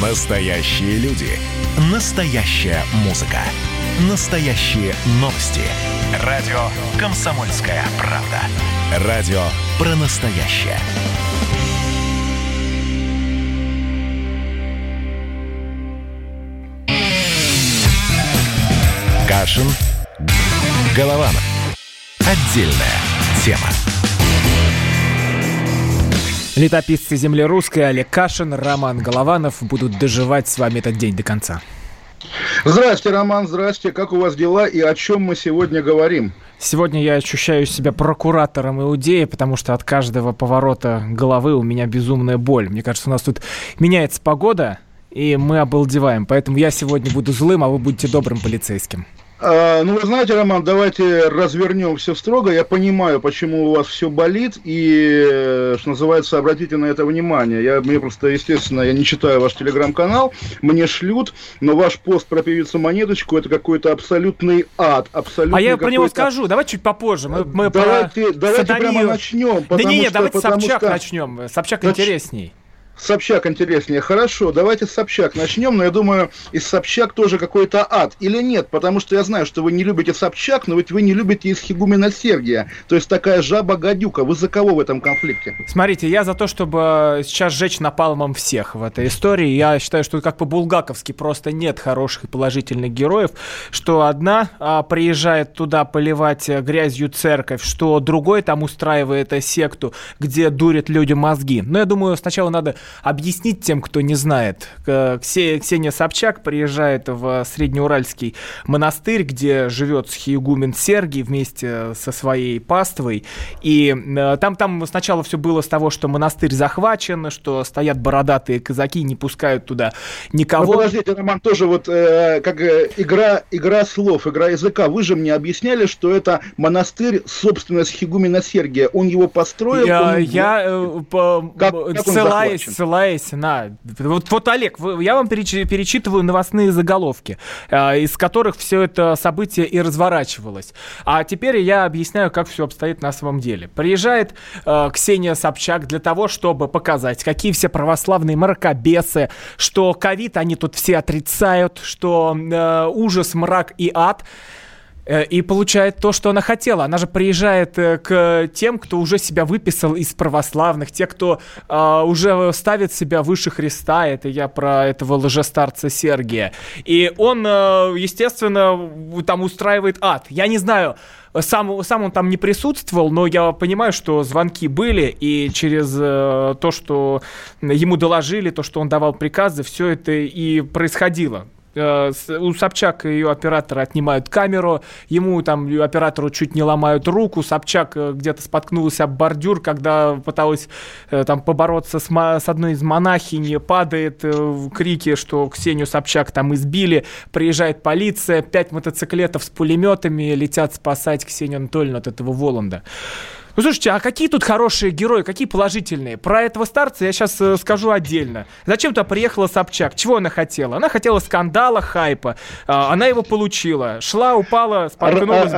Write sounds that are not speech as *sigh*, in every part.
Настоящие люди. Настоящая музыка. Настоящие новости. Радио «Комсомольская правда». Радио про настоящее. Кашин. Голованов. Отдельная тема. Летописцы земли русской Олег Кашин, Роман Голованов будут доживать с вами этот день до конца. Здравствуйте, Роман, здравствуйте. Как у вас дела и о чем мы сегодня говорим? Сегодня я ощущаю себя прокуратором Иудеи, потому что от каждого поворота головы у меня безумная боль. Мне кажется, у нас тут меняется погода, и мы обалдеваем. Поэтому я сегодня буду злым, а вы будете добрым полицейским. А, ну, вы знаете, Роман, давайте развернем все строго. Я понимаю, почему у вас все болит, и, э, что называется, обратите на это внимание. Я, мне просто, естественно, я не читаю ваш телеграм-канал, мне шлют, но ваш пост про певицу Монеточку это какой-то абсолютный ад. Абсолютный а я про него скажу, давай чуть попозже. Мы, мы давайте, про давайте прямо начнем. Да не, не, давайте Собчак что... начнем. Собчак Зач... интересней. Собчак интереснее. Хорошо, давайте с Собчак начнем, но я думаю, из Собчак тоже какой-то ад. Или нет? Потому что я знаю, что вы не любите Собчак, но ведь вы не любите из Хигумена Сергия. То есть такая жаба-гадюка. Вы за кого в этом конфликте? Смотрите, я за то, чтобы сейчас сжечь напалмом всех в этой истории. Я считаю, что как по-булгаковски просто нет хороших и положительных героев. Что одна а, приезжает туда поливать грязью церковь, что другой там устраивает секту, где дурят людям мозги. Но я думаю, сначала надо объяснить тем, кто не знает. Ксения Собчак приезжает в Среднеуральский монастырь, где живет схиегумен Сергий вместе со своей паствой. И э, там, там сначала все было с того, что монастырь захвачен, что стоят бородатые казаки, не пускают туда никого. Ну, подождите, Роман, тоже вот э, как э, игра, игра слов, игра языка. Вы же мне объясняли, что это монастырь, собственно, Схигумена Сергия. Он его построил? Я, он... я э, по, как, как ссылаясь, ссылаясь на... Вот, вот Олег, я вам перечитываю новостные заголовки, э, из которых все это событие и разворачивалось. А теперь я объясняю, как все обстоит на самом деле. Приезжает э, Ксения Собчак для того, чтобы показать, какие все православные мракобесы, что ковид они тут все отрицают, что э, ужас, мрак и ад — и получает то, что она хотела. Она же приезжает э, к тем, кто уже себя выписал из православных, те, кто э, уже ставит себя выше Христа. Это я про этого лжестарца Сергия. И он, э, естественно, там устраивает ад. Я не знаю, сам, сам он там не присутствовал, но я понимаю, что звонки были, и через э, то, что ему доложили, то, что он давал приказы, все это и происходило. Э, у Собчак ее оператора отнимают камеру, ему там оператору чуть не ломают руку, Собчак э, где-то споткнулся об бордюр, когда пыталась э, там побороться с, с одной из монахинь, падает в крике, что Ксению Собчак там избили, приезжает полиция, пять мотоциклетов с пулеметами летят спасать Ксению Анатольевну от этого Воланда. Ну, слушайте, а какие тут хорошие герои, какие положительные? Про этого старца я сейчас э, скажу отдельно. Зачем-то приехала Собчак. Чего она хотела? Она хотела скандала, хайпа. А, она его получила. Шла, упала, споткнулась.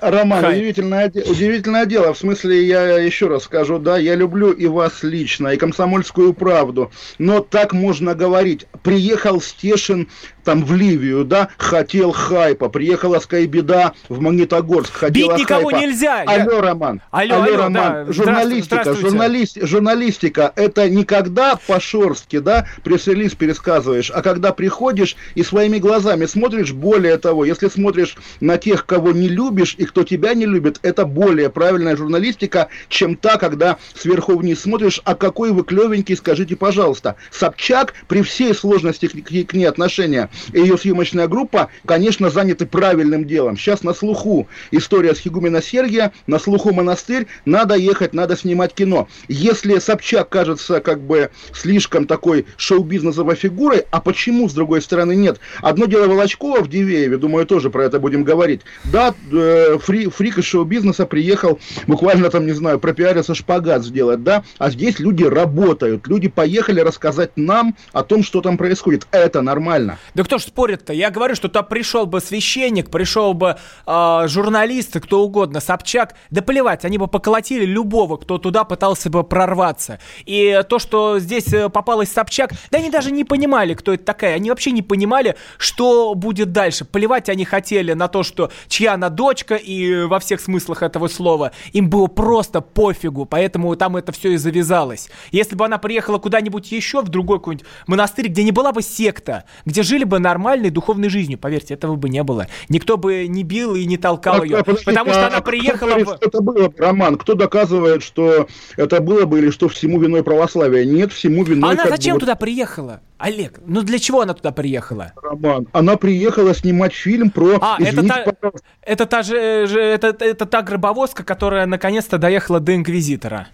Роман, удивительное, удивительное дело. В смысле, я еще раз скажу, да, я люблю и вас лично, и комсомольскую правду. Но так можно говорить. Приехал Стешин там в Ливию, да, хотел хайпа. Приехала Скайбеда в Магнитогорск, хотела Бить никого хайпа. нельзя. Алло, Роман. Алло, алло, алло Роман, да. журналистика, журналист, журналистика, это не когда по-шорстки, да, пресс-релиз пересказываешь, а когда приходишь и своими глазами смотришь, более того, если смотришь на тех, кого не любишь и кто тебя не любит, это более правильная журналистика, чем та, когда сверху вниз смотришь, а какой вы клевенький, скажите, пожалуйста. Собчак, при всей сложности к, к, к ней отношения, и ее съемочная группа, конечно, заняты правильным делом. Сейчас на слуху история с Хигумена Сергия, на слуху монастырь, надо ехать, надо снимать кино. Если Собчак кажется как бы слишком такой шоу-бизнесовой фигурой, а почему, с другой стороны, нет? Одно дело Волочкова в Дивееве, думаю, тоже про это будем говорить. Да, э, фри, фрик из шоу-бизнеса приехал буквально там, не знаю, пропиариться шпагат сделать, да, а здесь люди работают, люди поехали рассказать нам о том, что там происходит. Это нормально. Да кто ж спорит-то? Я говорю, что там пришел бы священник, пришел бы э, журналист, кто угодно, Собчак, да плевать, они бы поколотили любого, кто туда пытался бы прорваться. И то, что здесь э, попалась Собчак, да они даже не понимали, кто это такая. Они вообще не понимали, что будет дальше. Плевать они хотели на то, что чья она дочка, и во всех смыслах этого слова. Им было просто пофигу, поэтому там это все и завязалось. Если бы она приехала куда-нибудь еще, в другой какой-нибудь монастырь, где не была бы секта, где жили бы нормальной духовной жизнью, поверьте, этого бы не было. Никто бы не бил и не толкал ее, потому что она приехала... Говорит, в... это было, Роман, кто доказывает, что это было бы или что всему виной православие? Нет, всему виной... Она зачем бы... туда приехала? Олег, ну для чего она туда приехала? Роман, она приехала снимать фильм про... А, это та, это та же, это, это та гробовозка, которая наконец-то доехала до Инквизитора.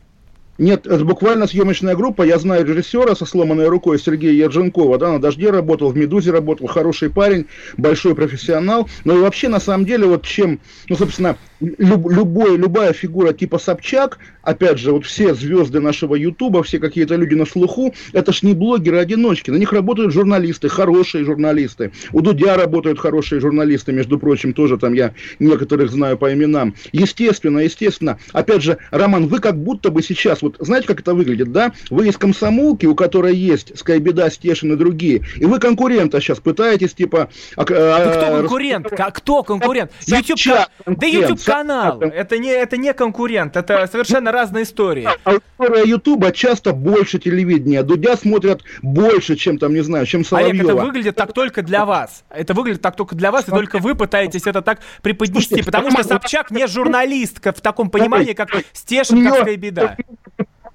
Нет, это буквально съемочная группа. Я знаю режиссера со сломанной рукой Сергея Ерженкова. Да, на «Дожде» работал, в «Медузе» работал. Хороший парень, большой профессионал. Но и вообще, на самом деле, вот чем, ну, собственно, люб, любой, любая фигура типа Собчак, опять же, вот все звезды нашего Ютуба, все какие-то люди на слуху, это ж не блогеры-одиночки. На них работают журналисты, хорошие журналисты. У Дудя работают хорошие журналисты, между прочим, тоже там я некоторых знаю по именам. Естественно, естественно. Опять же, Роман, вы как будто бы сейчас вот знаете, как это выглядит, да? Вы из комсомолки, у которой есть Скайбеда, Стешин и другие, и вы конкурента сейчас пытаетесь, типа... А, а, кто конкурент? Рас... Кто конкурент? YouTube, да YouTube канал. Это не, это не конкурент, это совершенно разные истории. Аудитория Ютуба часто больше телевидения. Дудя смотрят больше, чем там, не знаю, чем Соловьева. Олег, это выглядит так только для вас. Это выглядит так только для вас, и только вы пытаетесь это так преподнести, потому что Собчак не журналистка в таком понимании, как Стешин, как Скайбеда.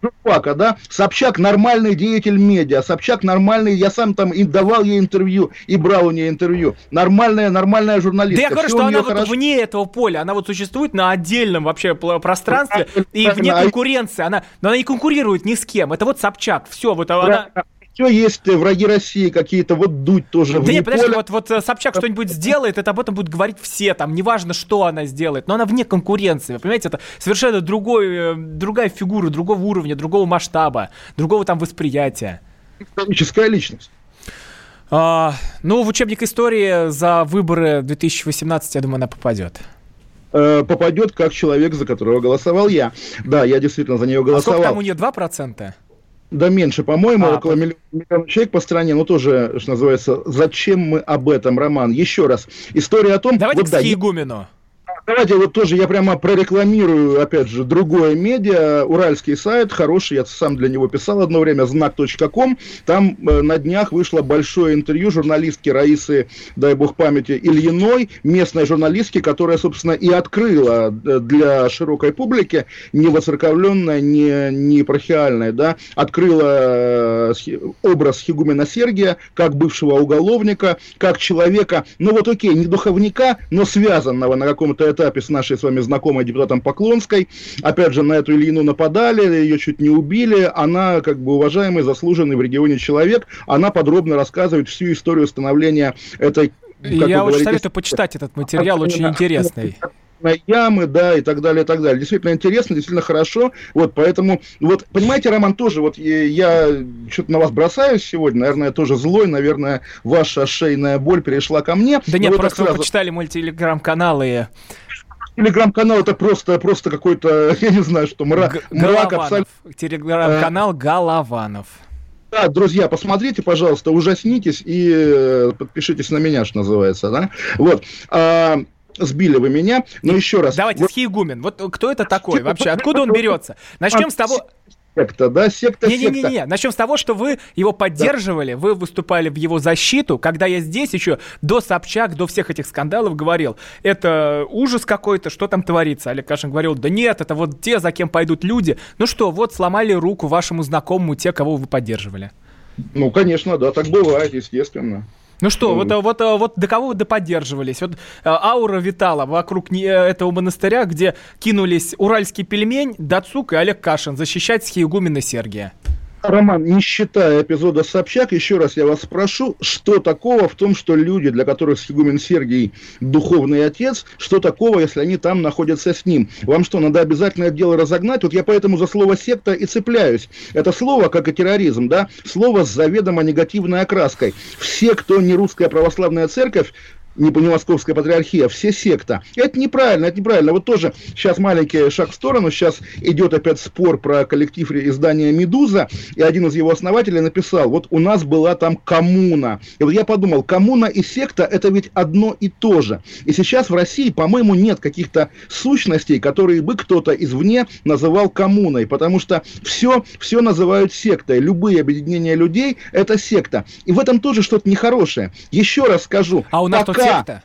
Жупака, да, Собчак нормальный деятель медиа, Собчак нормальный, я сам там и давал ей интервью, и брал у нее интервью, нормальная, нормальная журналистка. Да я говорю, что она вот хорошо... вне этого поля, она вот существует на отдельном вообще пространстве и вне конкуренции, она, но она не конкурирует ни с кем, это вот Собчак, все, вот она все есть враги России какие-то, вот дуть тоже. Да нет, подожди, вот, вот э, Собчак что-нибудь сделает, это об этом будут говорить все, там, неважно, что она сделает, но она вне конкуренции, вы понимаете, это совершенно другой, э, другая фигура, другого уровня, другого масштаба, другого там восприятия. Историческая личность. А, ну, в учебник истории за выборы 2018, я думаю, она попадет э, попадет как человек, за которого голосовал я. Да, я действительно за нее голосовал. А сколько там у нее 2%? Да меньше, по-моему, а, около миллиона, миллиона человек по стране, ну тоже, что называется, зачем мы об этом, Роман? Еще раз, история о том... Давайте вот, к да, Игумену. Давайте вот тоже я прямо прорекламирую, опять же, другое медиа, уральский сайт, хороший, я сам для него писал одно время, знак.ком. Там э, на днях вышло большое интервью журналистки Раисы, дай бог памяти, Ильиной, местной журналистки, которая, собственно, и открыла э, для широкой публики, не воцерковленная, не, не пархиальная, да, открыла э, образ Хигумена Сергия как бывшего уголовника, как человека, ну вот окей, не духовника, но связанного на каком-то этапе с нашей с вами знакомой депутатом Поклонской. Опять же, на эту Ильину нападали, ее чуть не убили. Она, как бы, уважаемый, заслуженный в регионе человек. Она подробно рассказывает всю историю становления этой я очень советую почитать этот материал, очень интересный ямы, да, и так далее, и так далее. Действительно интересно, действительно хорошо. Вот, поэтому, вот, понимаете, Роман, тоже, вот, я что-то на вас бросаюсь сегодня, наверное, тоже злой, наверное, ваша шейная боль перешла ко мне. Да нет, просто сразу... вы почитали мой телеграм-канал и Телеграм-канал это просто, просто какой-то, *laughs* я не знаю, что, мрак, мрак абсолютно. Телеграм-канал а... Голованов. Да, друзья, посмотрите, пожалуйста, ужаснитесь и э, подпишитесь на меня, что называется, да. Вот. А, сбили вы меня, но еще раз. Давайте, вот... Схиегумен, вот кто это такой вообще? Откуда он берется? Начнем с того... Секта, да, секта, не, секта. Не-не-не, начнем с того, что вы его поддерживали, да. вы выступали в его защиту, когда я здесь еще до Собчак, до всех этих скандалов говорил, это ужас какой-то, что там творится. Олег Кашин говорил, да нет, это вот те, за кем пойдут люди. Ну что, вот сломали руку вашему знакомому, те, кого вы поддерживали. Ну, конечно, да, так бывает, естественно. Ну что, вот, вот, вот до кого вы доподдерживались? Вот э, аура витала вокруг не, этого монастыря, где кинулись уральский пельмень, Дацук и Олег Кашин защищать схиегумена Сергия. Роман, не считая эпизода Собчак, еще раз я вас спрошу, что такого в том, что люди, для которых Сигумен Сергий духовный отец, что такого, если они там находятся с ним? Вам что, надо обязательно это дело разогнать? Вот я поэтому за слово секта и цепляюсь. Это слово, как и терроризм, да, слово с заведомо негативной окраской. Все, кто не русская православная церковь, не, не московская патриархия, все секта. Это неправильно, это неправильно. Вот тоже сейчас маленький шаг в сторону, сейчас идет опять спор про коллектив издания «Медуза», и один из его основателей написал, вот у нас была там коммуна. И вот я подумал, коммуна и секта – это ведь одно и то же. И сейчас в России, по-моему, нет каких-то сущностей, которые бы кто-то извне называл коммуной, потому что все, все называют сектой. Любые объединения людей – это секта. И в этом тоже что-то нехорошее. Еще раз скажу. А у нас пока... секта?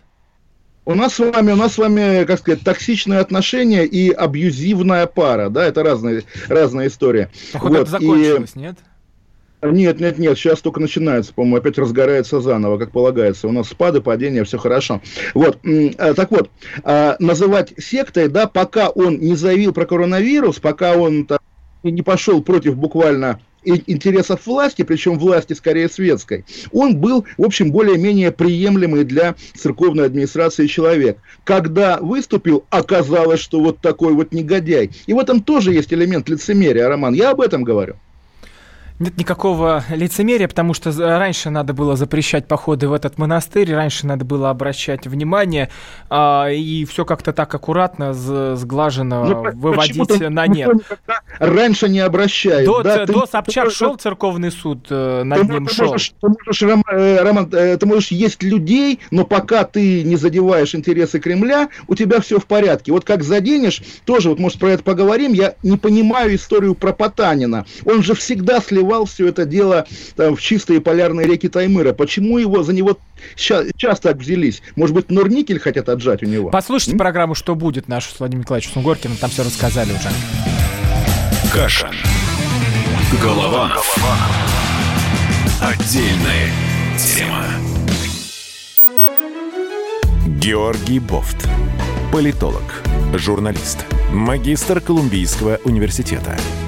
У нас с вами, у нас с вами, как сказать, токсичные отношения и абьюзивная пара, да, это разная, разная история. Походу, вот. это закончилось, и... нет? Нет, нет, нет, сейчас только начинается, по-моему, опять разгорается заново, как полагается. У нас спады, падения, все хорошо. Вот, э, так вот, э, называть сектой, да, пока он не заявил про коронавирус, пока он не пошел против буквально интересов власти, причем власти скорее светской, он был, в общем, более-менее приемлемый для церковной администрации человек. Когда выступил, оказалось, что вот такой вот негодяй. И в этом тоже есть элемент лицемерия, Роман. Я об этом говорю. Нет никакого лицемерия, потому что раньше надо было запрещать походы в этот монастырь, раньше надо было обращать внимание, а, и все как-то так аккуратно, сглаженно ну, выводить на нет. Раньше не обращают. До, да, до ты, Собчак ты, шел церковный суд, э, над ты, ним ты шел. Можешь, ты можешь, э, Роман, э, ты можешь есть людей, но пока ты не задеваешь интересы Кремля, у тебя все в порядке. Вот как заденешь, тоже, вот может про это поговорим, я не понимаю историю про Потанина. Он же всегда сливал сливал все это дело там, в чистые полярные реки Таймыра. Почему его за него сейчас так взялись? Может быть, Норникель хотят отжать у него? Послушайте М? программу «Что будет» нашу с Владимиром Николаевичем Сунгоркиным, там все рассказали уже. Каша. Голова. Голова. Отдельная тема. Георгий Бофт. Политолог, журналист, магистр Колумбийского университета –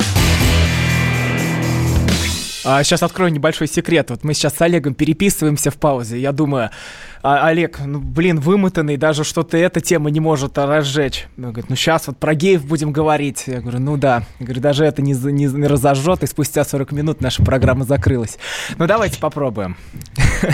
А, сейчас открою небольшой секрет. Вот мы сейчас с Олегом переписываемся в паузе. Я думаю, а, Олег, ну, блин, вымотанный, даже что-то эта тема не может разжечь. Он говорит, ну, сейчас вот про геев будем говорить. Я говорю, ну да. Я говорю, даже это не, не, не разожжет, и спустя 40 минут наша программа закрылась. Ну, давайте попробуем.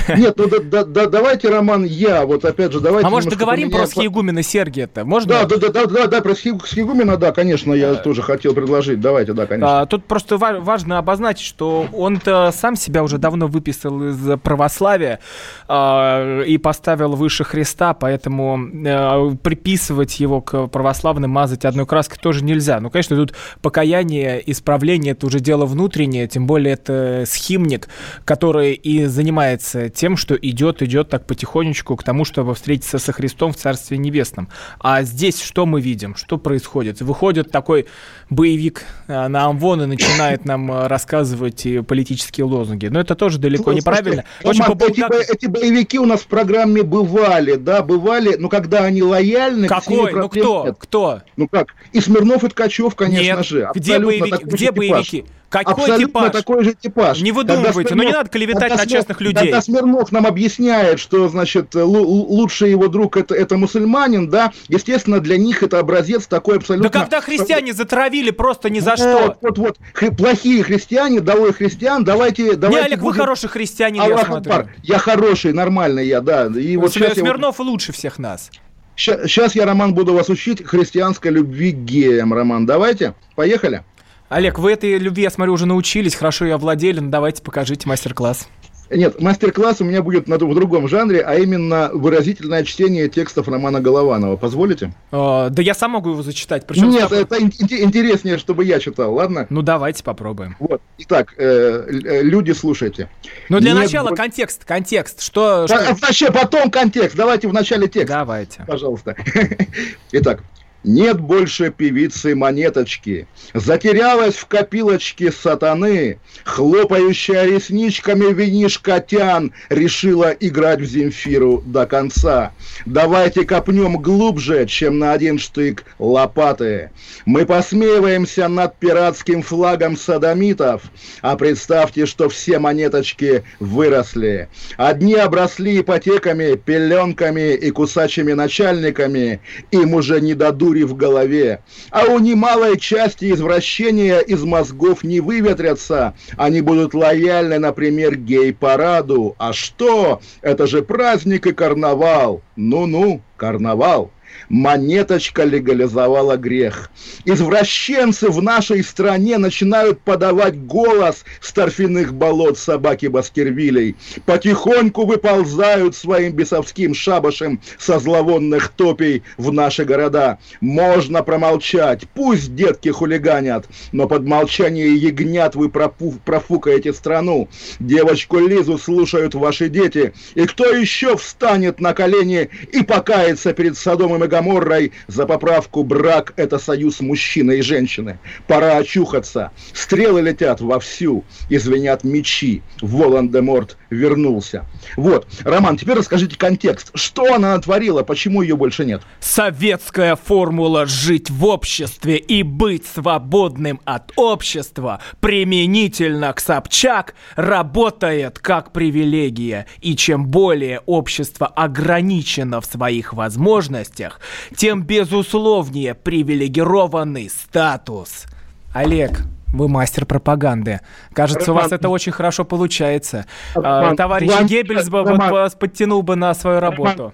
*laughs* Нет, ну да, да, да, давайте, Роман, я, вот опять же, давайте... А может, договорим про схиегумена Сергия-то? Можно? Да, да, да, да, да, про схиегумена, да, конечно, я тоже хотел предложить. Давайте, да, конечно. А, тут просто важно обозначить, что он-то сам себя уже давно выписал из православия, а, и поставил выше Христа, поэтому э, приписывать его к православным, мазать одной краской тоже нельзя. Ну, конечно, тут покаяние, исправление – это уже дело внутреннее, тем более это схимник, который и занимается тем, что идет, идет так потихонечку к тому, чтобы встретиться со Христом в Царстве Небесном. А здесь что мы видим? Что происходит? Выходит такой боевик э, на Амвон и начинает нам э, рассказывать политические лозунги. Но это тоже далеко не правильно. Очень эти, эти боевики у нас в программе бывали, да, бывали, но когда они лояльны... Какой? Ну кто? Нет. Кто? Ну как? И Смирнов, и Ткачев, конечно Нет. же. Где боевики? Где боевики? Какой Абсолютно типаж? такой же типаж. Не выдумывайте, но ну не надо клеветать на честных людей. Когда Смирнов нам объясняет, что, значит, лучший его друг это, это мусульманин, да, естественно, для них это образец такой абсолютно... Да когда христиане затравили просто ни за вот, что. Вот, вот, плохие христиане, долой христиан, давайте... давайте не, Олег, будем... вы хороший христианин, Аллах я смотрю. Акбар. Я хороший, нормальный я, да. И вот Смирнов вот... лучше всех нас. Сейчас я, Роман, буду вас учить христианской любви к геям, Роман. Давайте, поехали. Олег, вы этой любви, я смотрю, уже научились, хорошо ее овладели, ну давайте покажите мастер-класс. Нет, мастер-класс у меня будет в другом жанре, а именно выразительное чтение текстов романа Голованова. Позволите? О, да я сам могу его зачитать. Причем Нет, это ин- интереснее, чтобы я читал, ладно? Ну давайте попробуем. Вот. Итак, э, э люди, слушайте. Ну для Нет, начала контекст, контекст. Что, что... А, вообще потом контекст. Давайте в начале текст. Давайте. Пожалуйста. *laughs* Итак, Нет больше певицы монеточки. Затерялась в копилочке сатаны. Хлопающая ресничками винишка Тян решила играть в Земфиру до конца. Давайте копнем глубже, чем на один штык лопаты. Мы посмеиваемся над пиратским флагом садомитов, а представьте, что все монеточки выросли. Одни обросли ипотеками, пеленками и кусачими начальниками. Им уже не дадут дури в голове. А у немалой части извращения из мозгов не выветрятся. Они будут лояльны, например, гей-параду. А что? Это же праздник и карнавал. Ну-ну, карнавал. Монеточка легализовала грех. Извращенцы в нашей стране начинают подавать голос с торфяных болот собаки Баскервилей. Потихоньку выползают своим бесовским шабашем со зловонных топей в наши города. Можно промолчать, пусть детки хулиганят, но под молчание ягнят вы пропу профукаете страну. Девочку Лизу слушают ваши дети. И кто еще встанет на колени и покается перед Содомом и Гаморрой за поправку брак – это союз мужчины и женщины. Пора очухаться. Стрелы летят вовсю, извинят мечи. Волан-де-Морт вернулся. Вот. Роман, теперь расскажите контекст. Что она натворила, почему ее больше нет? Советская формула «жить в обществе и быть свободным от общества» применительно к Собчак работает как привилегия. И чем более общество ограничено в своих возможностях, тем безусловнее привилегированный статус. Олег, вы мастер пропаганды. Кажется, Роман, у вас это очень хорошо получается. Роман, Товарищ Роман, Геббельс бы вот подтянул бы на свою работу.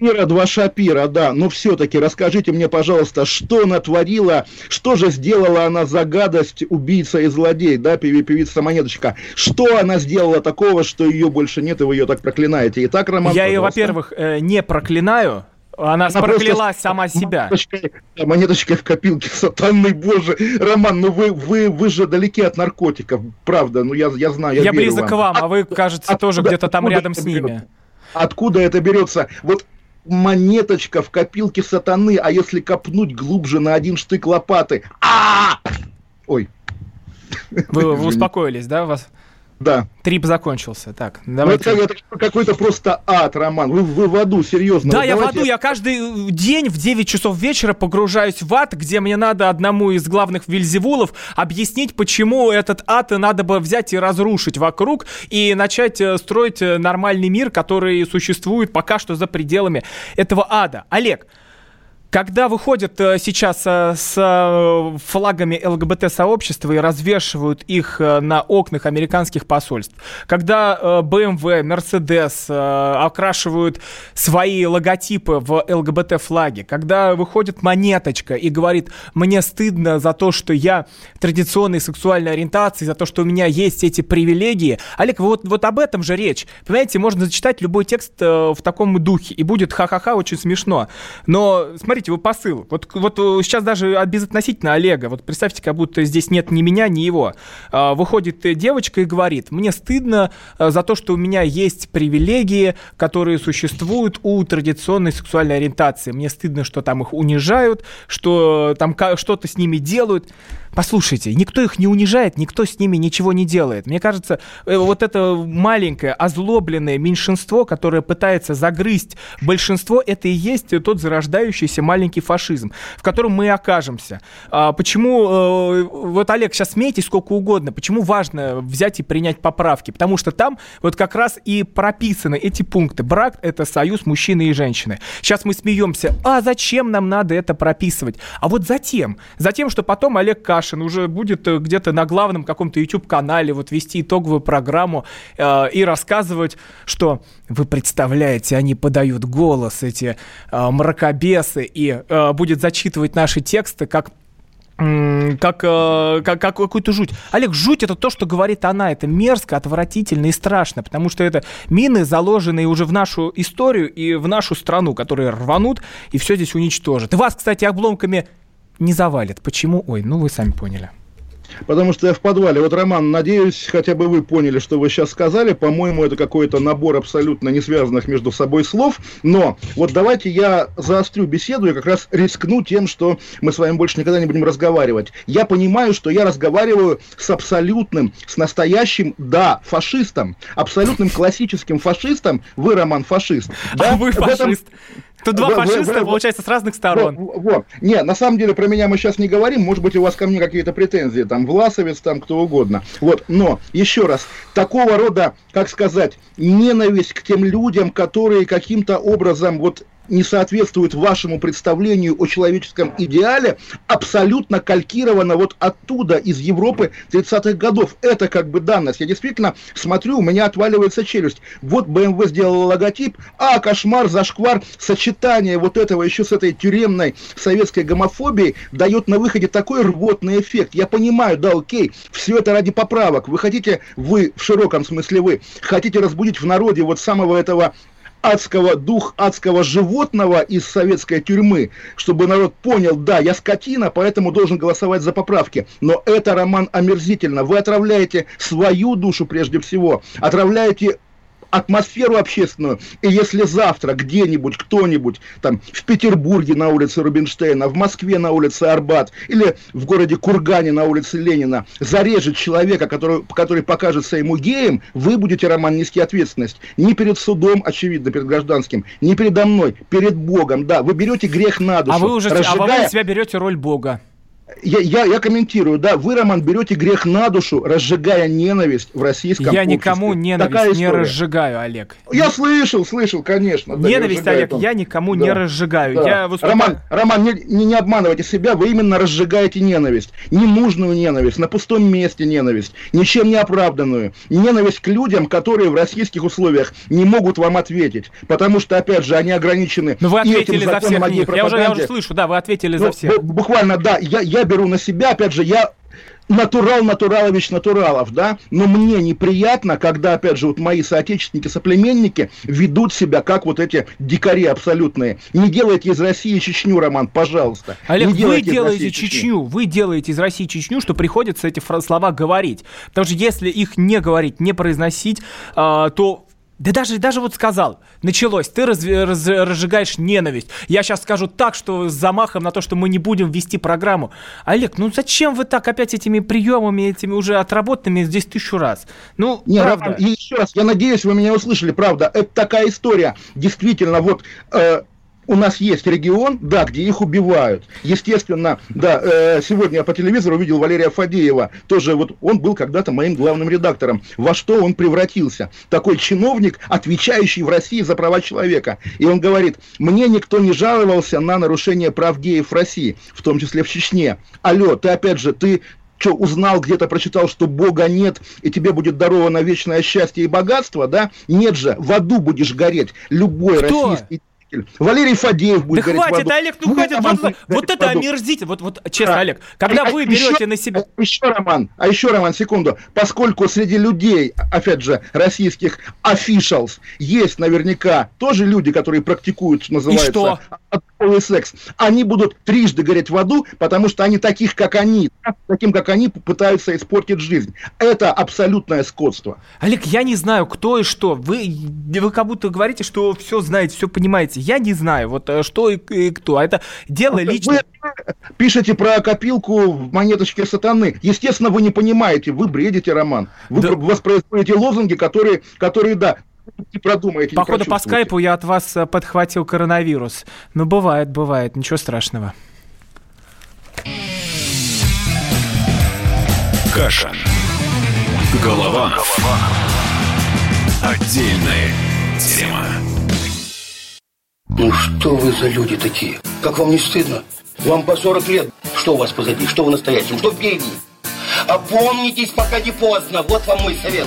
Мира два Шапира, да, но все-таки расскажите мне, пожалуйста, что натворила, что же сделала она за гадость убийца и злодей, да, певица Монеточка, что она сделала такого, что ее больше нет, и вы ее так проклинаете. Итак, Роман, Я ее, во-первых, э, не проклинаю, она, она проклялась сама себя. Монеточка, в копилке, *laughs* сатанный боже. Роман, ну вы, вы, вы же далеки от наркотиков, правда, ну я, я знаю, я Я близок вам. к вам, а вы, кажется, от, тоже где-то там рядом с ними. Берется? Откуда это берется? Вот монеточка в копилке сатаны, а если копнуть глубже на один штык лопаты? А! Ой. Вы, вы успокоились, да, вас? Да. Трип закончился. Так, ну, давайте. это, это какой-то просто ад, Роман. Вы, вы в аду, серьезно. Да, вот я в аду. Я каждый день в 9 часов вечера погружаюсь в ад, где мне надо одному из главных вильзевулов объяснить, почему этот ад надо бы взять и разрушить вокруг и начать э, строить э, нормальный мир, который существует пока что за пределами этого ада. Олег, когда выходят э, сейчас э, с э, флагами ЛГБТ-сообщества и развешивают их на окнах американских посольств, когда BMW, Mercedes окрашивают свои логотипы в ЛГБТ-флаги, когда выходит монеточка и говорит, мне стыдно за то, что я традиционной сексуальной ориентации, за то, что у меня есть эти привилегии. Олег, вот, вот об этом же речь. Понимаете, можно зачитать любой текст в таком духе, и будет ха-ха-ха очень смешно. Но, смотрите, смотрите, вы посыл. Вот, вот э, сейчас даже безотносительно Олега, вот представьте, как будто здесь нет ни меня, ни его. А, выходит девочка и говорит, мне стыдно э, за то, что у меня есть привилегии, которые существуют у традиционной сексуальной ориентации. Мне стыдно, что там их унижают, что там что-то с ними делают. Послушайте, никто их не унижает, никто с ними ничего не делает. Мне кажется, э, вот это маленькое озлобленное меньшинство, которое пытается загрызть большинство, это и есть тот зарождающийся маленький фашизм, в котором мы окажемся. А почему, э, вот, Олег, сейчас смейтесь сколько угодно, почему важно взять и принять поправки? Потому что там вот как раз и прописаны эти пункты. Брак — это союз мужчины и женщины. Сейчас мы смеемся, а зачем нам надо это прописывать? А вот затем, затем, что потом Олег Кашин уже будет э, где-то на главном каком-то YouTube-канале вот вести итоговую программу э, и рассказывать, что вы представляете, они подают голос, эти э, мракобесы, и э, будет зачитывать наши тексты как как, э, как, как какую-то жуть. Олег, жуть это то, что говорит она. Это мерзко, отвратительно и страшно, потому что это мины, заложенные уже в нашу историю и в нашу страну, которые рванут и все здесь уничтожат. И вас, кстати, обломками не завалит. Почему? Ой, ну вы сами поняли. потому что я в подвале. Вот, Роман, надеюсь, хотя бы вы поняли, что вы сейчас сказали. По-моему, это какой-то набор абсолютно не связанных между собой слов. Но вот давайте я заострю беседу и как раз рискну тем, что мы с вами больше никогда не будем разговаривать. Я понимаю, что я разговариваю с абсолютным, с настоящим, да, фашистом, абсолютным классическим фашистом. Вы, Роман, фашист. Да? А вы фашист. Этом... Тут два фашиста, получается, с разных сторон. Вот. Не, на самом деле про меня мы сейчас не говорим. Может быть, у вас ко мне какие-то претензии, там, Власовец, там, кто угодно. Вот, но, еще раз, такого рода, как сказать, ненависть к тем людям, которые каким-то образом вот не соответствует вашему представлению о человеческом идеале, абсолютно калькировано вот оттуда, из Европы 30-х годов. Это как бы данность. Я действительно смотрю, у меня отваливается челюсть. Вот BMW сделала логотип, а кошмар, зашквар, сочетание вот этого еще с этой тюремной советской гомофобией дает на выходе такой рвотный эффект. Я понимаю, да, окей, все это ради поправок. Вы хотите, вы в широком смысле вы, хотите разбудить в народе вот самого этого адского, дух адского животного из советской тюрьмы, чтобы народ понял, да, я скотина, поэтому должен голосовать за поправки. Но это роман омерзительно. Вы отравляете свою душу прежде всего, отравляете атмосферу общественную. И если завтра где-нибудь кто-нибудь там в Петербурге на улице Рубинштейна, в Москве на улице Арбат или в городе Кургане на улице Ленина зарежет человека, который, который покажется ему геем, вы будете, Роман, нести ответственность. Не перед судом, очевидно, перед гражданским, не передо мной, перед Богом, да. Вы берете грех на душу. А вы уже разжигая... а вы себя берете роль Бога я, я, я комментирую, да, вы, Роман, берете грех на душу, разжигая ненависть в российском Я обществе. никому ненависть не разжигаю, Олег. Я слышал, слышал, конечно. Да, ненависть, Олег, он. я никому да. не разжигаю. Да. Я выступаю... Роман, Роман не, не, не обманывайте себя, вы именно разжигаете ненависть. Ненужную ненависть, на пустом месте ненависть, ничем не оправданную. Ненависть к людям, которые в российских условиях не могут вам ответить. Потому что, опять же, они ограничены... Но вы ответили за всех них. Я уже, я уже слышу, да, вы ответили ну, за всех. Буквально, да. Я, я беру на себя, опять же, я натурал Натуралович Натуралов, да, но мне неприятно, когда, опять же, вот мои соотечественники, соплеменники ведут себя как вот эти дикари абсолютные. Не делайте из России Чечню, Роман, пожалуйста. Олег, не вы делаете Чечню, Чечню, вы делаете из России Чечню, что приходится эти слова говорить. Потому что если их не говорить, не произносить, а, то да даже, даже вот сказал, началось, ты раз, раз, разжигаешь ненависть. Я сейчас скажу так, что с замахом на то, что мы не будем вести программу. Олег, ну зачем вы так опять этими приемами, этими уже отработанными здесь тысячу раз? Ну, не, правда. И еще раз, я надеюсь, вы меня услышали, правда. Это такая история. Действительно, вот... Э, у нас есть регион, да, где их убивают. Естественно, да, э, сегодня я по телевизору увидел Валерия Фадеева, тоже вот он был когда-то моим главным редактором. Во что он превратился? Такой чиновник, отвечающий в России за права человека. И он говорит, мне никто не жаловался на нарушение прав геев в России, в том числе в Чечне. Алло, ты опять же, ты что, узнал, где-то прочитал, что Бога нет, и тебе будет даровано вечное счастье и богатство, да? Нет же, в аду будешь гореть. Любой Кто? российский Валерий Фадеев будет Да хватит, воду. Олег, ну, ну хватит. Вот, вот, вот это омерзительно. Вот, вот, честно, а, Олег, когда а, вы берете еще, на себя... А еще, Роман, а еще, Роман, секунду. Поскольку среди людей, опять же, российских officials, есть наверняка тоже люди, которые практикуют, что называется... И что? Полый секс, они будут трижды гореть в аду, потому что они таких, как они, таким, как они, пытаются испортить жизнь. Это абсолютное скотство. Олег, я не знаю, кто и что. Вы, вы как будто говорите, что все знаете, все понимаете. Я не знаю, вот э, что и, и кто. А это дело лично. Вы пишете про копилку в монеточке сатаны. Естественно, вы не понимаете, вы бредите, Роман. Вы да. воспроизводите лозунги, которые, которые, да, не продумаете. Походу, по скайпу я от вас э, подхватил коронавирус. Ну, бывает, бывает, ничего страшного. Каша. Голова. Голова. Отдельная тема. Ну что вы за люди такие? Как вам не стыдно? Вам по 40 лет. Что у вас позади? Что в настоящем? Что впереди? Опомнитесь, пока не поздно. Вот вам мой совет.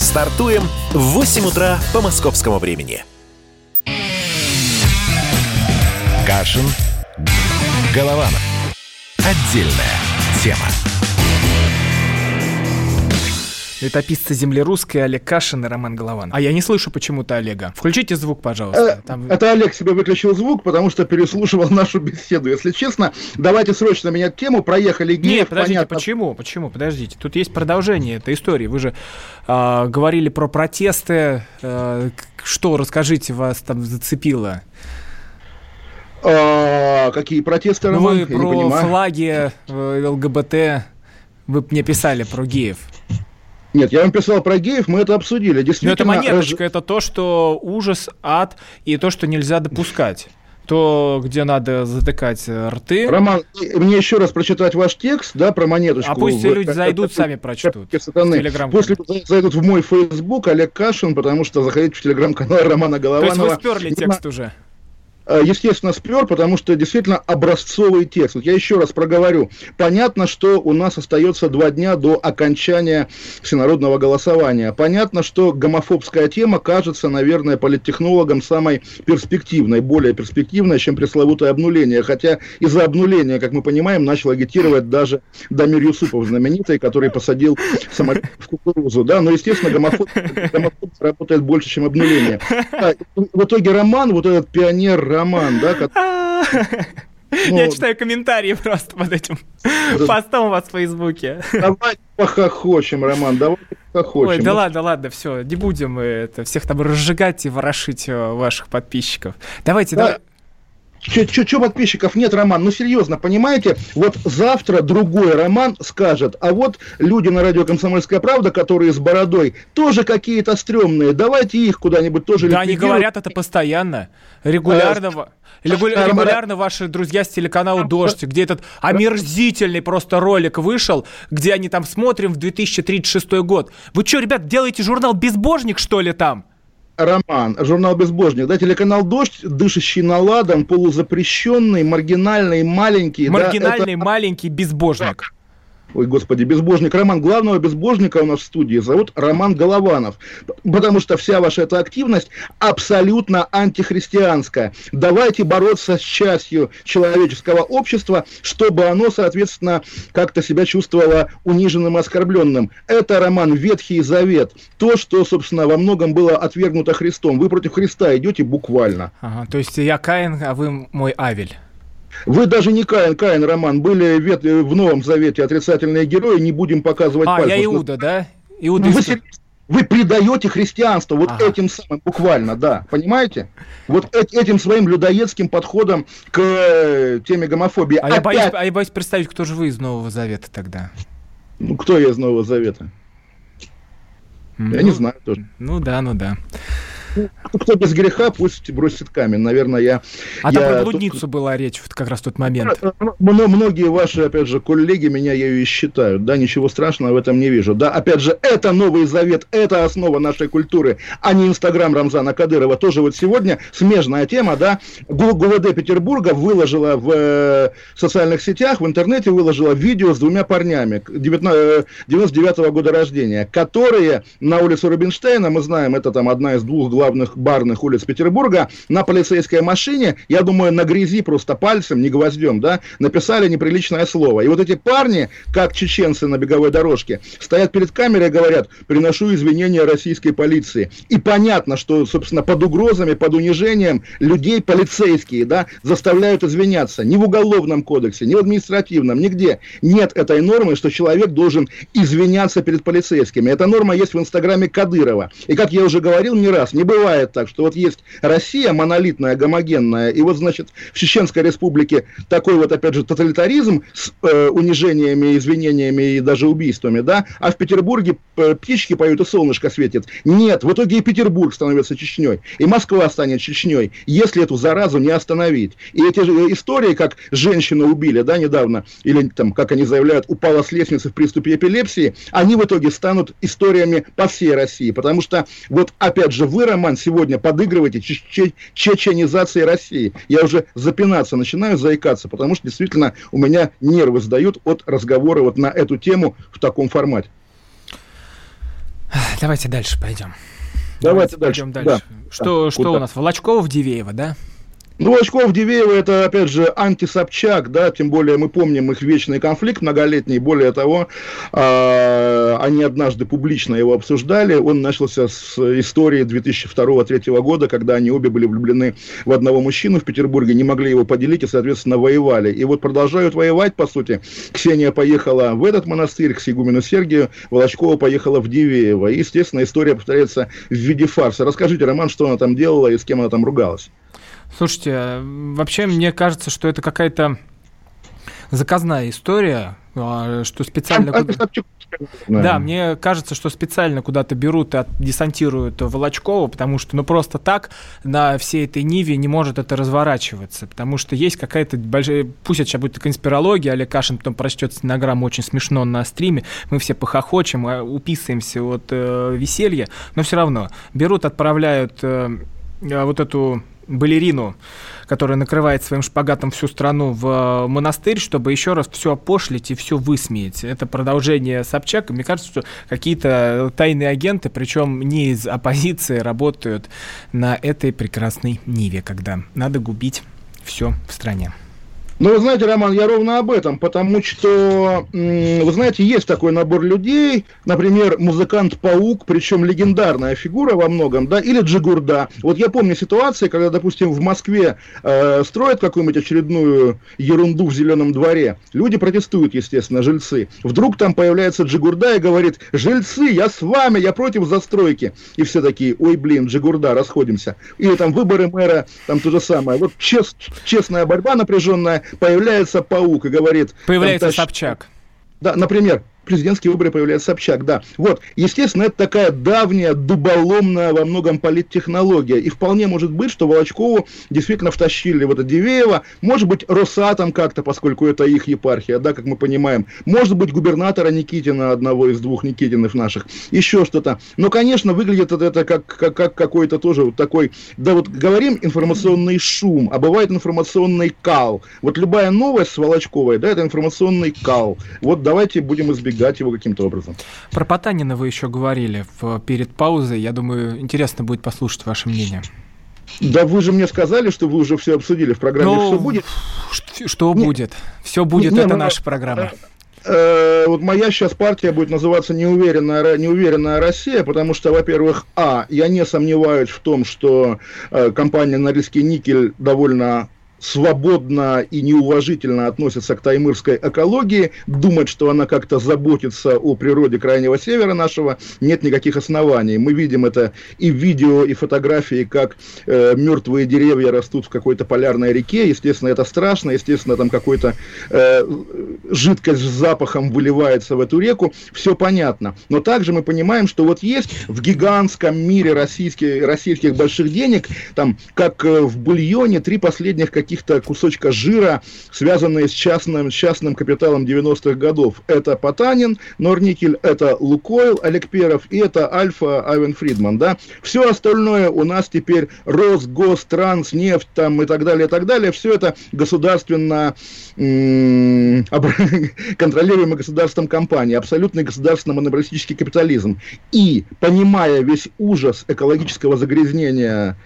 Стартуем в 8 утра по московскому времени. Кашин. Голованов. Отдельная тема. Летописцы земли русской Олег Кашин и Роман Голован. А я не слышу почему-то Олега. Включите звук, пожалуйста. Э, Там... Это Олег себе выключил звук, потому что переслушивал *laughs* нашу беседу. Если честно, давайте срочно менять тему. Проехали геев. Нет, подождите, понятно. почему? Почему? Подождите. Тут есть продолжение этой истории. Вы же э, говорили про протесты. Э, что, расскажите, вас там зацепило? А, какие протесты, ну, Роман? Вы про флаги э, ЛГБТ. Вы мне писали про геев. Нет, я вам писал про геев, мы это обсудили. Действительно, Но это монеточка, раз... это то, что ужас, ад и то, что нельзя допускать то, где надо затыкать рты. Роман, мне еще раз прочитать ваш текст, да, про монеточку. А пусть все люди зайдут, сами прочтут. После зайдут в мой Facebook Олег Кашин, потому что заходить в телеграм-канал Романа Голованова. То есть вы сперли текст уже? Э, естественно, спер, потому что действительно образцовый текст. Вот я еще раз проговорю. Понятно, что у нас остается два дня до окончания всенародного голосования. Понятно, что гомофобская тема кажется, наверное, политтехнологам самой перспективной, более перспективной, чем пресловутое обнуление. Хотя из-за обнуления, как мы понимаем, начал агитировать даже Дамир Юсупов, знаменитый, который посадил самолет в кукурузу. Да? Но, естественно, гомофоб, гомофоб работает больше, чем обнуление. В итоге роман, вот этот пионер роман, да? Ну, Я читаю комментарии просто под этим да, постом у вас в Фейсбуке. Давай похохочем, Роман, давай похохочем. Ой, да ладно, ладно, все, не будем это, всех там разжигать и ворошить э, ваших подписчиков. Давайте, да. давай. Че подписчиков нет, Роман? Ну, серьезно, понимаете? Вот завтра другой Роман скажет, а вот люди на радио «Комсомольская правда», которые с бородой, тоже какие-то стрёмные, давайте их куда-нибудь тоже Да, они говорят это постоянно, регулярно. А, регулярно ваши друзья с телеканала «Дождь», где этот омерзительный просто ролик вышел, где они там смотрим в 2036 год. Вы что, ребят, делаете журнал «Безбожник», что ли, там? Роман, журнал «Безбожник», да, телеканал «Дождь», дышащий наладом, полузапрещенный, маргинальный, маленький. Маргинальный, да, это... маленький безбожник ой, господи, безбожник Роман, главного безбожника у нас в студии зовут Роман Голованов, потому что вся ваша эта активность абсолютно антихристианская. Давайте бороться с частью человеческого общества, чтобы оно, соответственно, как-то себя чувствовало униженным оскорбленным. Это, Роман, Ветхий Завет. То, что, собственно, во многом было отвергнуто Христом. Вы против Христа идете буквально. Ага, то есть я Каин, а вы мой Авель. Вы даже не Каин, Каин, Роман, были вет... в Новом Завете отрицательные герои, не будем показывать а, пальцев. я Иуда, да? Иуда вы, вы предаете христианство вот ага. этим самым, буквально, да, понимаете? Вот этим своим людоедским подходом к э, теме гомофобии. А, Опять... я боюсь, а я боюсь представить, кто же вы из Нового Завета тогда? Ну, кто я из Нового Завета? Ну, я не знаю тоже. Ну да, ну да. Кто без греха, пусть бросит камень. Наверное, я... А я, там про блудницу тут... была речь как раз в тот момент. Э, э, но многие ваши, опять же, коллеги меня ею и считают. Да, ничего страшного в этом не вижу. Да, опять же, это Новый Завет, это основа нашей культуры, а не Инстаграм Рамзана Кадырова. Тоже вот сегодня смежная тема, да. ГУВД Петербурга выложила в э, социальных сетях, в интернете выложила видео с двумя парнями 99 -го года рождения, которые на улице Рубинштейна, мы знаем, это там одна из двух главных барных улиц Петербурга, на полицейской машине, я думаю, на грязи просто пальцем, не гвоздем, да, написали неприличное слово. И вот эти парни, как чеченцы на беговой дорожке, стоят перед камерой и говорят, приношу извинения российской полиции. И понятно, что, собственно, под угрозами, под унижением людей полицейские, да, заставляют извиняться. Ни в уголовном кодексе, ни в административном, нигде нет этой нормы, что человек должен извиняться перед полицейскими. Эта норма есть в инстаграме Кадырова. И, как я уже говорил не раз, не бывает так, что вот есть Россия монолитная, гомогенная, и вот, значит, в Чеченской республике такой вот, опять же, тоталитаризм с э, унижениями, извинениями и даже убийствами, да, а в Петербурге э, птички поют и солнышко светит. Нет, в итоге и Петербург становится Чечней, и Москва станет Чечней, если эту заразу не остановить. И эти же истории, как женщину убили, да, недавно, или там, как они заявляют, упала с лестницы в приступе эпилепсии, они в итоге станут историями по всей России, потому что вот, опять же, вы, Роман, сегодня подыгрываете чеченизации России. Я уже запинаться начинаю, заикаться, потому что действительно у меня нервы сдают от разговора вот на эту тему в таком формате. Давайте дальше пойдем. Давайте, Давайте дальше. Пойдем дальше. Да. Что, да. что у нас? Волочков, Дивеева, да? Ну, Очков, Дивеева, это, опять же, антисобчак, да, тем более мы помним их вечный конфликт многолетний, более того, э, они однажды публично его обсуждали, он начался с истории 2002-2003 года, когда они обе были влюблены в одного мужчину в Петербурге, не могли его поделить и, соответственно, воевали. И вот продолжают воевать, по сути. Ксения поехала в этот монастырь, к Сигумену Сергию, Волочкова поехала в Дивеево. И, естественно, история повторяется в виде фарса. Расскажите, Роман, что она там делала и с кем она там ругалась? Слушайте, вообще мне кажется, что это какая-то заказная история, а, что специально... Куда... Да, мне кажется, что специально куда-то берут и десантируют Волочкова, потому что, ну, просто так на всей этой Ниве не может это разворачиваться, потому что есть какая-то большая... Пусть это сейчас будет конспирология, Олег Кашин потом прочтет стенограмму очень смешно на стриме, мы все похохочем, а, уписываемся от э, веселья, но все равно берут, отправляют э, вот эту балерину, которая накрывает своим шпагатом всю страну в э, монастырь, чтобы еще раз все опошлить и все высмеять. Это продолжение Собчак. Мне кажется, что какие-то тайные агенты, причем не из оппозиции, работают на этой прекрасной Ниве, когда надо губить все в стране. Ну, вы знаете, Роман, я ровно об этом, потому что, вы знаете, есть такой набор людей, например, музыкант-паук, причем легендарная фигура во многом, да, или Джигурда. Вот я помню ситуации, когда, допустим, в Москве э, строят какую-нибудь очередную ерунду в Зеленом дворе, люди протестуют, естественно, жильцы. Вдруг там появляется Джигурда и говорит, жильцы, я с вами, я против застройки. И все такие, ой, блин, Джигурда, расходимся. Или там выборы мэра, там то же самое. Вот чест, честная борьба напряженная, появляется паук и говорит... Появляется там, Собчак. Да, например, президентские выборы появляется Собчак, да. Вот, естественно, это такая давняя, дуболомная во многом политтехнология. И вполне может быть, что Волочкову действительно втащили вот это Дивеева, может быть, Росатом как-то, поскольку это их епархия, да, как мы понимаем. Может быть, губернатора Никитина, одного из двух Никитинов наших, еще что-то. Но, конечно, выглядит это как, как, как какой-то тоже вот такой, да вот говорим информационный шум, а бывает информационный кал. Вот любая новость с Волочковой, да, это информационный кал. Вот давайте будем избегать избегать его каким-то образом. Про Потанина вы еще говорили в, перед паузой. Я думаю, интересно будет послушать ваше мнение. Да вы же мне сказали, что вы уже все обсудили в программе ну, «Все будет». Что не, будет? Все будет, не, это ну, наша программа. Э, вот моя сейчас партия будет называться неуверенная, неуверенная Россия, потому что, во-первых, а, я не сомневаюсь в том, что э, компания Норильский никель довольно свободно и неуважительно относится к таймырской экологии, думать, что она как-то заботится о природе Крайнего Севера нашего, нет никаких оснований. Мы видим это и в видео, и фотографии, как э, мертвые деревья растут в какой-то полярной реке. Естественно, это страшно, естественно, там какой-то э, жидкость с запахом выливается в эту реку. Все понятно. Но также мы понимаем, что вот есть в гигантском мире российских, российских больших денег, там, как э, в бульоне, три последних каких каких-то кусочка жира, связанные с частным, частным капиталом 90-х годов. Это Потанин, Норникель, это Лукойл, Олег Перов и это Альфа, Айвен Фридман. Да? Все остальное у нас теперь Росгостранснефть там, и так далее, и так далее. Все это государственно *laughs* контролируемая государством компания, абсолютный государственно-монополистический капитализм. И, понимая весь ужас экологического загрязнения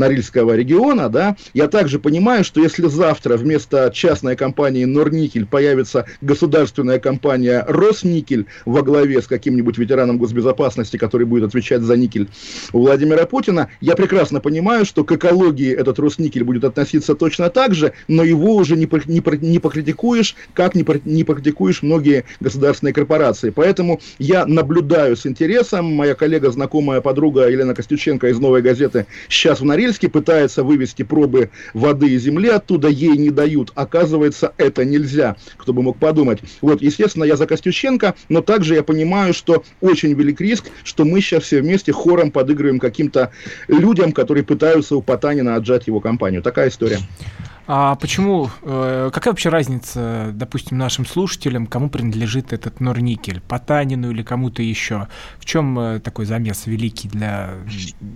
Норильского региона, да, я также понимаю, что если завтра вместо частной компании Норникель появится государственная компания Росникель во главе с каким-нибудь ветераном госбезопасности, который будет отвечать за никель у Владимира Путина, я прекрасно понимаю, что к экологии этот Росникель будет относиться точно так же, но его уже не, не, не покритикуешь, как не, не покритикуешь многие государственные корпорации. Поэтому я наблюдаю с интересом, моя коллега, знакомая подруга Елена Костюченко из «Новой газеты» сейчас в Норильске Норильске пытается вывести пробы воды и земли оттуда, ей не дают. Оказывается, это нельзя, кто бы мог подумать. Вот, естественно, я за Костюченко, но также я понимаю, что очень велик риск, что мы сейчас все вместе хором подыгрываем каким-то людям, которые пытаются у Потанина отжать его компанию. Такая история. А почему, э, какая вообще разница, допустим, нашим слушателям, кому принадлежит этот Норникель, Потанину или кому-то еще? В чем э, такой замес великий для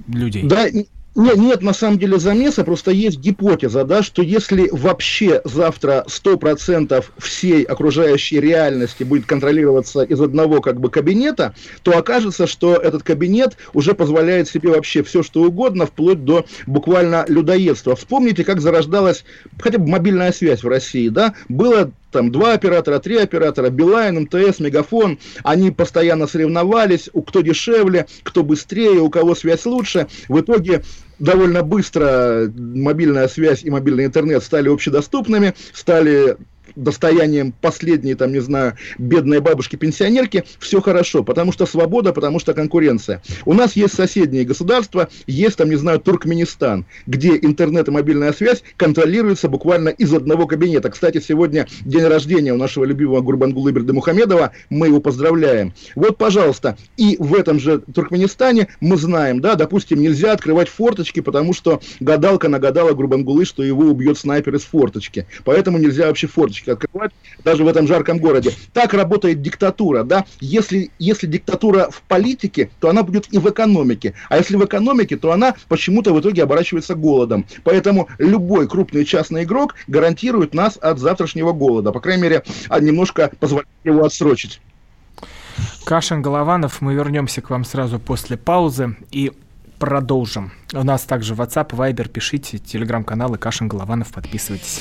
людей? Да, нет, нет, на самом деле замеса, просто есть гипотеза, да, что если вообще завтра 100% всей окружающей реальности будет контролироваться из одного как бы кабинета, то окажется, что этот кабинет уже позволяет себе вообще все, что угодно, вплоть до буквально людоедства. Вспомните, как зарождалась хотя бы мобильная связь в России, да, было там два оператора, три оператора, Билайн, МТС, Мегафон, они постоянно соревновались, у кто дешевле, кто быстрее, у кого связь лучше. В итоге довольно быстро мобильная связь и мобильный интернет стали общедоступными, стали достоянием последней, там, не знаю, бедной бабушки-пенсионерки, все хорошо, потому что свобода, потому что конкуренция. У нас есть соседние государства, есть, там, не знаю, Туркменистан, где интернет и мобильная связь контролируются буквально из одного кабинета. Кстати, сегодня день рождения у нашего любимого Гурбангулы Мухамедова, мы его поздравляем. Вот, пожалуйста, и в этом же Туркменистане мы знаем, да, допустим, нельзя открывать форточки, потому что гадалка нагадала Гурбангулы, что его убьет снайпер из форточки. Поэтому нельзя вообще форточки карточки открывать, даже в этом жарком городе. Так работает диктатура, да. Если, если диктатура в политике, то она будет и в экономике. А если в экономике, то она почему-то в итоге оборачивается голодом. Поэтому любой крупный частный игрок гарантирует нас от завтрашнего голода. По крайней мере, а немножко позволяет его отсрочить. Кашин Голованов, мы вернемся к вам сразу после паузы и продолжим. У нас также WhatsApp, Viber, пишите, телеграм-каналы Кашин Голованов, подписывайтесь.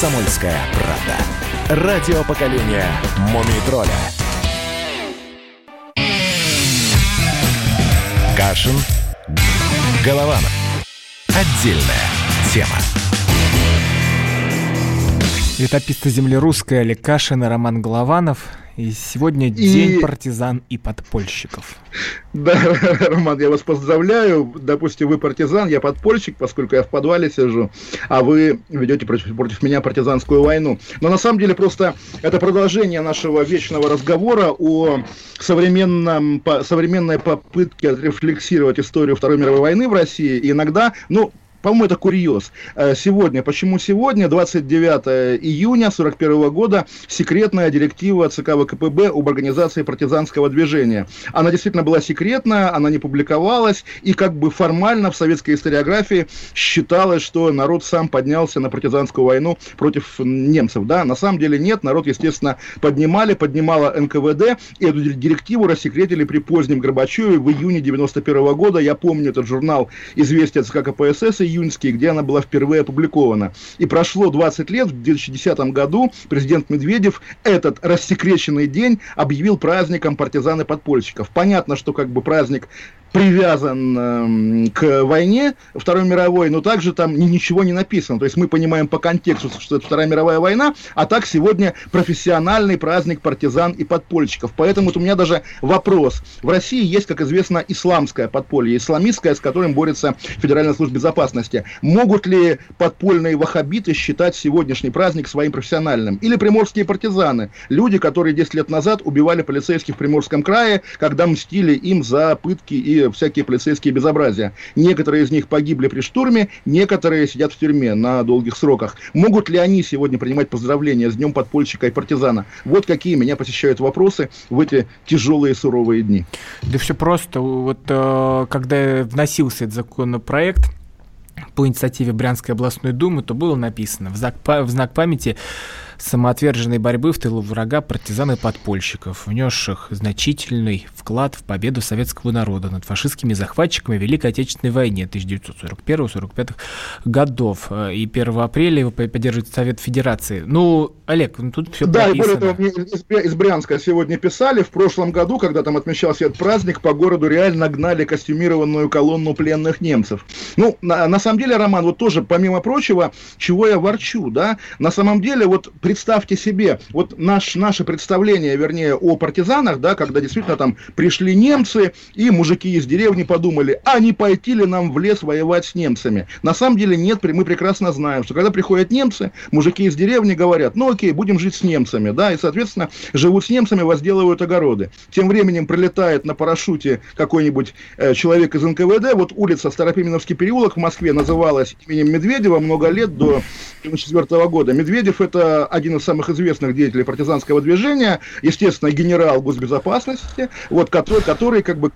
Комсомольская правда. Радио поколения Мумий тролля. Кашин. Голованов. Отдельная тема. Летописцы земли русской Олег Кашин и Роман Голованов. И сегодня и... день партизан и подпольщиков. Да, *laughs* Роман, я вас поздравляю. Допустим, вы партизан, я подпольщик, поскольку я в подвале сижу, а вы ведете против, против меня партизанскую войну. Но на самом деле просто это продолжение нашего вечного разговора о современном, по, современной попытке отрефлексировать историю Второй мировой войны в России. И иногда, ну, по-моему, это курьез. Э, сегодня, почему сегодня, 29 июня 41 года, секретная директива ЦК ВКПБ об организации партизанского движения. Она действительно была секретная, она не публиковалась, и как бы формально в советской историографии считалось, что народ сам поднялся на партизанскую войну против немцев. Да, на самом деле нет, народ, естественно, поднимали, поднимала НКВД, и эту директиву рассекретили при позднем Горбачеве в июне 91 года. Я помню этот журнал «Известия ЦК КПСС», июньский, где она была впервые опубликована. И прошло 20 лет, в 2010 году президент Медведев этот рассекреченный день объявил праздником партизан и подпольщиков. Понятно, что как бы праздник привязан э, к войне Второй мировой, но также там ни, ничего не написано. То есть мы понимаем по контексту, что это Вторая мировая война, а так сегодня профессиональный праздник партизан и подпольщиков. Поэтому вот у меня даже вопрос. В России есть, как известно, исламское подполье, исламистское, с которым борется Федеральная служба безопасности. Могут ли подпольные ваххабиты считать сегодняшний праздник своим профессиональным? Или приморские партизаны, люди, которые 10 лет назад убивали полицейских в Приморском крае, когда мстили им за пытки и всякие полицейские безобразия. Некоторые из них погибли при штурме, некоторые сидят в тюрьме на долгих сроках. Могут ли они сегодня принимать поздравления с Днем подпольщика и партизана? Вот какие меня посещают вопросы в эти тяжелые суровые дни. Да все просто. Вот э, когда вносился этот законопроект, по инициативе Брянской областной думы, то было написано в знак памяти самоотверженной борьбы в тылу врага партизан и подпольщиков, внесших значительный вклад в победу советского народа над фашистскими захватчиками в Великой Отечественной войне 1941-1945 годов. И 1 апреля его поддерживает Совет Федерации. Ну, Олег, ну, тут все Да, прописано. и более того, мне из, из Брянска сегодня писали, в прошлом году, когда там отмечался этот праздник, по городу реально гнали костюмированную колонну пленных немцев. Ну, на, на самом деле, Роман, вот тоже, помимо прочего, чего я ворчу, да, на самом деле, вот представьте себе, вот наш, наше представление, вернее, о партизанах, да, когда действительно там пришли немцы, и мужики из деревни подумали, а не пойти ли нам в лес воевать с немцами? На самом деле нет, мы прекрасно знаем, что когда приходят немцы, мужики из деревни говорят, ну окей, будем жить с немцами, да, и, соответственно, живут с немцами, возделывают огороды. Тем временем прилетает на парашюте какой-нибудь э, человек из НКВД, вот улица Старопименовский переулок в Москве называлась именем Медведева много лет до 1994 года. Медведев это один из самых известных деятелей партизанского движения, естественно, генерал госбезопасности, вот, который, который как бы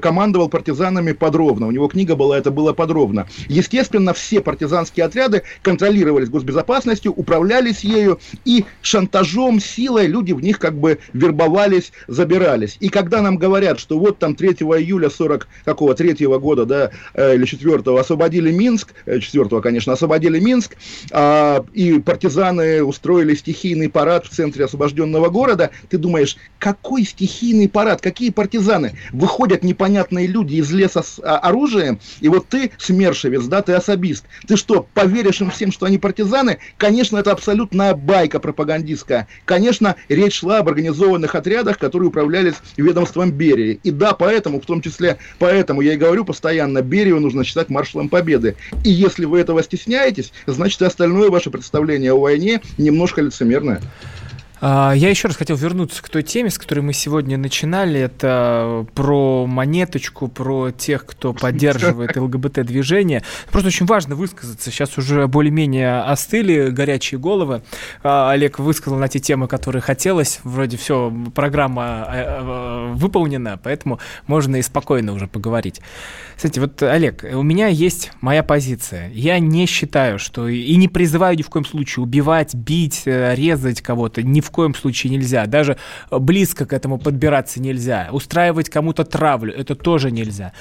командовал партизанами подробно. У него книга была, это было подробно. Естественно, все партизанские отряды контролировались госбезопасностью, управлялись ею, и шантажом, силой люди в них как бы вербовались, забирались. И когда нам говорят, что вот там 3 июля 40 какого третьего года, да, э, или 4 освободили Минск, 4 э, конечно, освободили Минск, а, и партизаны устроили стихийный парад в центре освобожденного города, ты думаешь, какой стихийный парад, какие партизаны? Выходят непонятные люди из леса с а, оружием, и вот ты смершевец, да, ты особист. Ты что, поверишь им всем, что они партизаны? Конечно, это абсолютная байка пропагандистская. Конечно, речь шла об организованных отрядах, которые управлялись ведомством Берии. И да, поэтому, в том числе поэтому я и говорю постоянно, Берию нужно считать маршалом Победы. И если вы этого стесняетесь, значит и остальное ваше представление о войне немножко лицемерное. А, я еще раз хотел вернуться к той теме, с которой мы сегодня начинали. Это про монеточку, про тех, кто поддерживает ЛГБТ-движение. Просто очень важно высказаться. Сейчас уже более-менее остыли горячие головы. А, Олег высказал на те темы, которые хотелось. Вроде все, программа э, э, выполнена, поэтому можно и спокойно уже поговорить. Кстати, вот, Олег, у меня есть моя позиция. Я не считаю, что... И не призываю ни в коем случае убивать, бить, э, резать кого-то. Ни в коем случае нельзя. Даже близко к этому подбираться нельзя. Устраивать кому-то травлю, это тоже нельзя.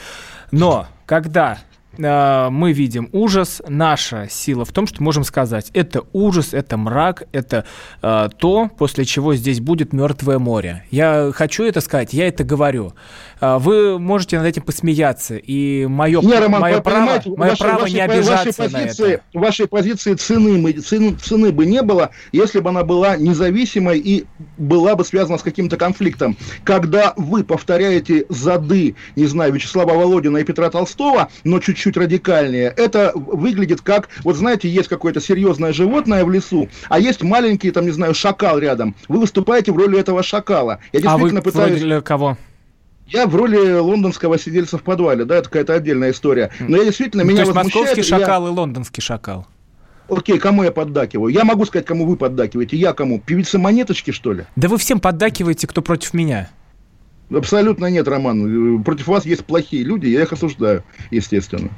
Но когда э, мы видим ужас, наша сила в том, что можем сказать, это ужас, это мрак, это э, то, после чего здесь будет мертвое море. Я хочу это сказать, я это говорю. Э, вы можете над этим посмеяться, и мое, не, Роман, мое право, мое ваши, право ваши, не обижаться вашей позиции, на это. Вашей позиции цены, цены, цены бы не было, если бы она была независимой и была бы связана с каким-то конфликтом. Когда вы повторяете зады, не знаю, Вячеслава Володина и Петра Толстого, но чуть-чуть радикальнее, это выглядит как, вот знаете, есть какое-то серьезное животное в лесу, а есть маленький, там, не знаю, шакал рядом. Вы выступаете в роли этого шакала. Я действительно а вы пытаюсь... в роли кого? Я в роли лондонского сидельца в подвале, да, это какая-то отдельная история. Но я действительно, ну, меня то есть московский шакал я... и лондонский шакал. Окей, кому я поддакиваю? Я могу сказать, кому вы поддакиваете. Я кому? Певица Монеточки, что ли? Да вы всем поддакиваете, кто против меня. Абсолютно нет, Роман. Против вас есть плохие люди, я их осуждаю, естественно.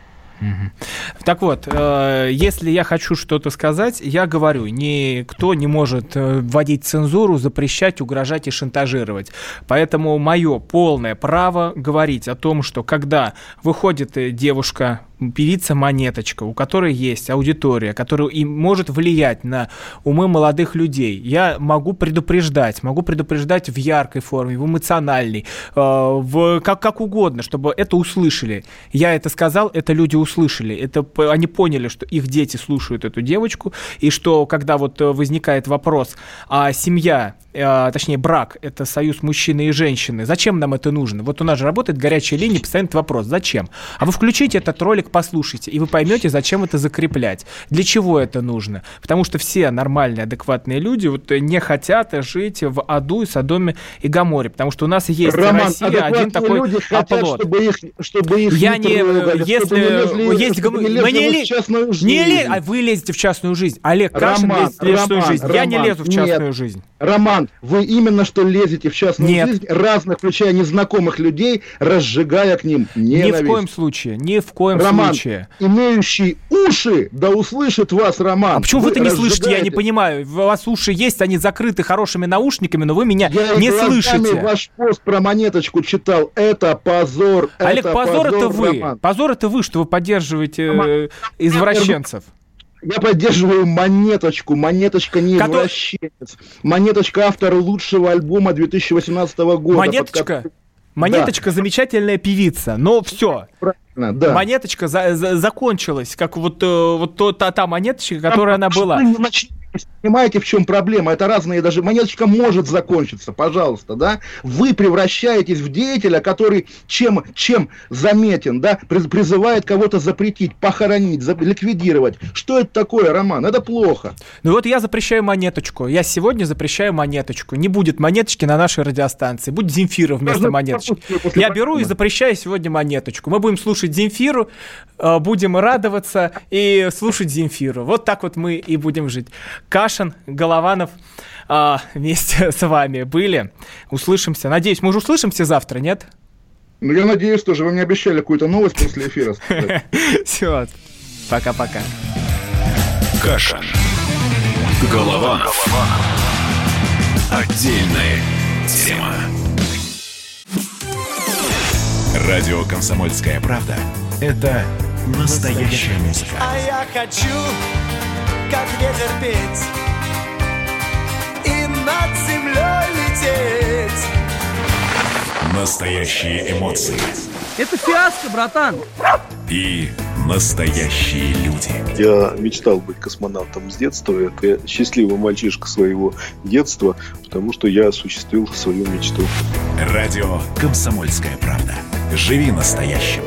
Так вот, э, если я хочу что-то сказать, я говорю, никто не может э, вводить цензуру, запрещать, угрожать и шантажировать. Поэтому мое полное право говорить о том, что когда выходит э, девушка певица Монеточка, у которой есть аудитория, которая и может влиять на умы молодых людей. Я могу предупреждать, могу предупреждать в яркой форме, в эмоциональной, э, в, как, как угодно, чтобы это услышали. Я это сказал, это люди услышали. Это, они поняли, что их дети слушают эту девочку, и что когда вот возникает вопрос, а семья э, точнее брак, это союз мужчины и женщины. Зачем нам это нужно? Вот у нас же работает горячая линия, постоянно вопрос, зачем? А вы включите этот ролик, послушайте, и вы поймете, зачем это закреплять. Для чего это нужно? Потому что все нормальные, адекватные люди вот не хотят жить в аду и Содоме и Гаморе, потому что у нас есть Роман, Россия один такой люди хотят, оплот. Чтобы их, чтобы их Я не, трогали, если не лезли, есть гм... не лезли, не, в частную жизнь. не лез, а вы лезете в частную жизнь. Олег Кашин Роман, лезет в частную жизнь. Роман, я не лезу в частную нет. жизнь. Роман, вы именно что лезете в частную Нет. жизнь разных, включая незнакомых людей, разжигая к ним ненависть. Ни в коем случае, ни в коем Роман, случае. имеющий уши, да услышит вас Роман. А почему вы это не слышите? Я не понимаю. У вас уши есть, они закрыты хорошими наушниками, но вы меня я не слышите. Я ваш пост про монеточку читал. Это позор. Олег, это позор, позор это вы. Роман. Позор это вы, что вы поддерживаете э, извращенцев. Я поддерживаю Монеточку. Монеточка не Который... извращенец. Монеточка автор лучшего альбома 2018 года. Монеточка? Под... Монеточка да. замечательная певица, но все. Правильно, да. Монеточка за, за, закончилась, как вот, э, вот то, та, та монеточка, которая а, она была. Начните Понимаете, в чем проблема? Это разные даже... Монеточка может закончиться, пожалуйста, да? Вы превращаетесь в деятеля, который чем, чем заметен, да? Призывает кого-то запретить, похоронить, ликвидировать. Что это такое, Роман? Это плохо. Ну вот я запрещаю монеточку. Я сегодня запрещаю монеточку. Не будет монеточки на нашей радиостанции. Будет Земфира вместо монеточки. Я беру и запрещаю сегодня монеточку. Мы будем слушать Земфиру, э, будем радоваться и слушать Земфиру. Вот так вот мы и будем жить. Кашин, Голованов а, вместе *laughs* с вами были. Услышимся. Надеюсь, мы уже услышимся завтра, нет? Ну, я надеюсь тоже. Вы мне обещали какую-то новость после эфира. *laughs* Все. Пока-пока. Кашин. Голованов. Отдельная тема. Радио «Комсомольская правда» — это настоящая музыка. А я хочу как ветер петь И над землей лететь. Настоящие эмоции. Это фиаско, братан. И настоящие люди. Я мечтал быть космонавтом с детства. Это счастливый мальчишка своего детства Потому что я осуществил свою мечту. Радио «Комсомольская правда» Живи настоящим